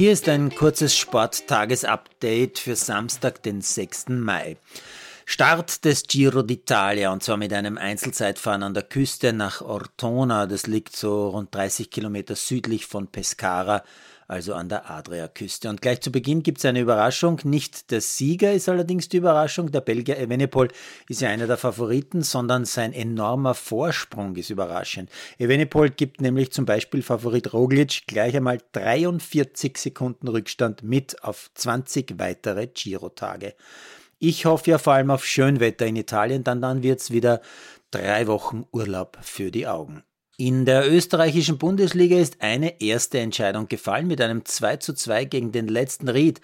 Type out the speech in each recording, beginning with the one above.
Hier ist ein kurzes Sporttagesupdate für Samstag, den 6. Mai. Start des Giro d'Italia und zwar mit einem Einzelzeitfahren an der Küste nach Ortona. Das liegt so rund 30 Kilometer südlich von Pescara also an der Adriaküste. Und gleich zu Beginn gibt es eine Überraschung. Nicht der Sieger ist allerdings die Überraschung. Der Belgier Evenepoel ist ja einer der Favoriten, sondern sein enormer Vorsprung ist überraschend. Evenepoel gibt nämlich zum Beispiel Favorit Roglic gleich einmal 43 Sekunden Rückstand mit auf 20 weitere Giro-Tage. Ich hoffe ja vor allem auf Schönwetter in Italien, dann, dann wird es wieder drei Wochen Urlaub für die Augen. In der österreichischen Bundesliga ist eine erste Entscheidung gefallen. Mit einem 2 zu 2 gegen den letzten Ried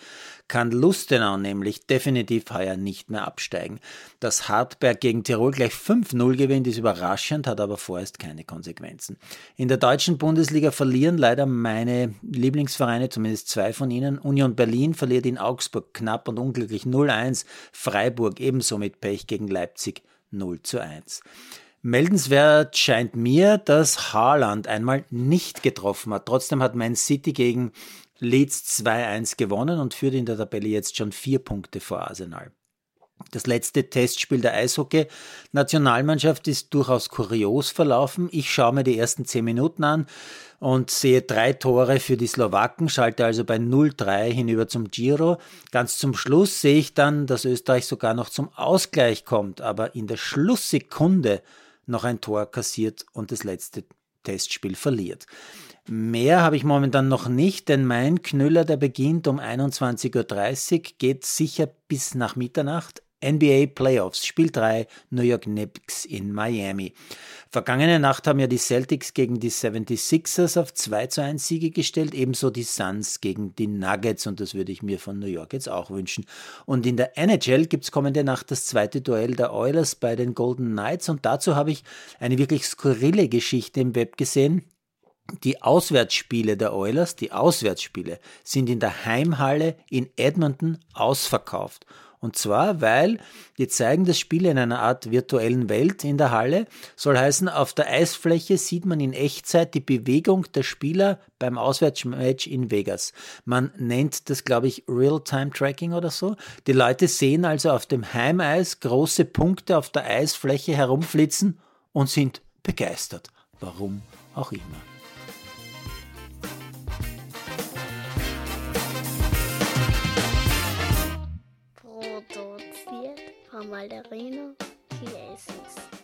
kann Lustenau nämlich definitiv heuer nicht mehr absteigen. Dass Hartberg gegen Tirol gleich 5-0 gewinnt, ist überraschend, hat aber vorerst keine Konsequenzen. In der deutschen Bundesliga verlieren leider meine Lieblingsvereine, zumindest zwei von ihnen. Union Berlin verliert in Augsburg knapp und unglücklich 0-1. Freiburg ebenso mit Pech gegen Leipzig 0 zu 1. Meldenswert scheint mir, dass Haaland einmal nicht getroffen hat. Trotzdem hat Man City gegen Leeds 2-1 gewonnen und führt in der Tabelle jetzt schon vier Punkte vor Arsenal. Das letzte Testspiel der Eishockey-Nationalmannschaft ist durchaus kurios verlaufen. Ich schaue mir die ersten zehn Minuten an und sehe drei Tore für die Slowaken, schalte also bei 0-3 hinüber zum Giro. Ganz zum Schluss sehe ich dann, dass Österreich sogar noch zum Ausgleich kommt, aber in der Schlusssekunde noch ein Tor kassiert und das letzte Testspiel verliert. Mehr habe ich momentan noch nicht, denn mein Knüller, der beginnt um 21.30 Uhr, geht sicher bis nach Mitternacht. NBA Playoffs, Spiel 3, New York Knicks in Miami. Vergangene Nacht haben ja die Celtics gegen die 76ers auf 2 zu 1 Siege gestellt, ebenso die Suns gegen die Nuggets und das würde ich mir von New York jetzt auch wünschen. Und in der NHL gibt es kommende Nacht das zweite Duell der Oilers bei den Golden Knights und dazu habe ich eine wirklich skurrile Geschichte im Web gesehen. Die Auswärtsspiele der Oilers, die Auswärtsspiele, sind in der Heimhalle in Edmonton ausverkauft. Und zwar, weil die zeigen das Spiel in einer Art virtuellen Welt in der Halle. Soll heißen, auf der Eisfläche sieht man in Echtzeit die Bewegung der Spieler beim Auswärtsmatch in Vegas. Man nennt das, glaube ich, Real-Time-Tracking oder so. Die Leute sehen also auf dem Heimeis große Punkte auf der Eisfläche herumflitzen und sind begeistert. Warum auch immer. Frau Maldarino, hier ist es.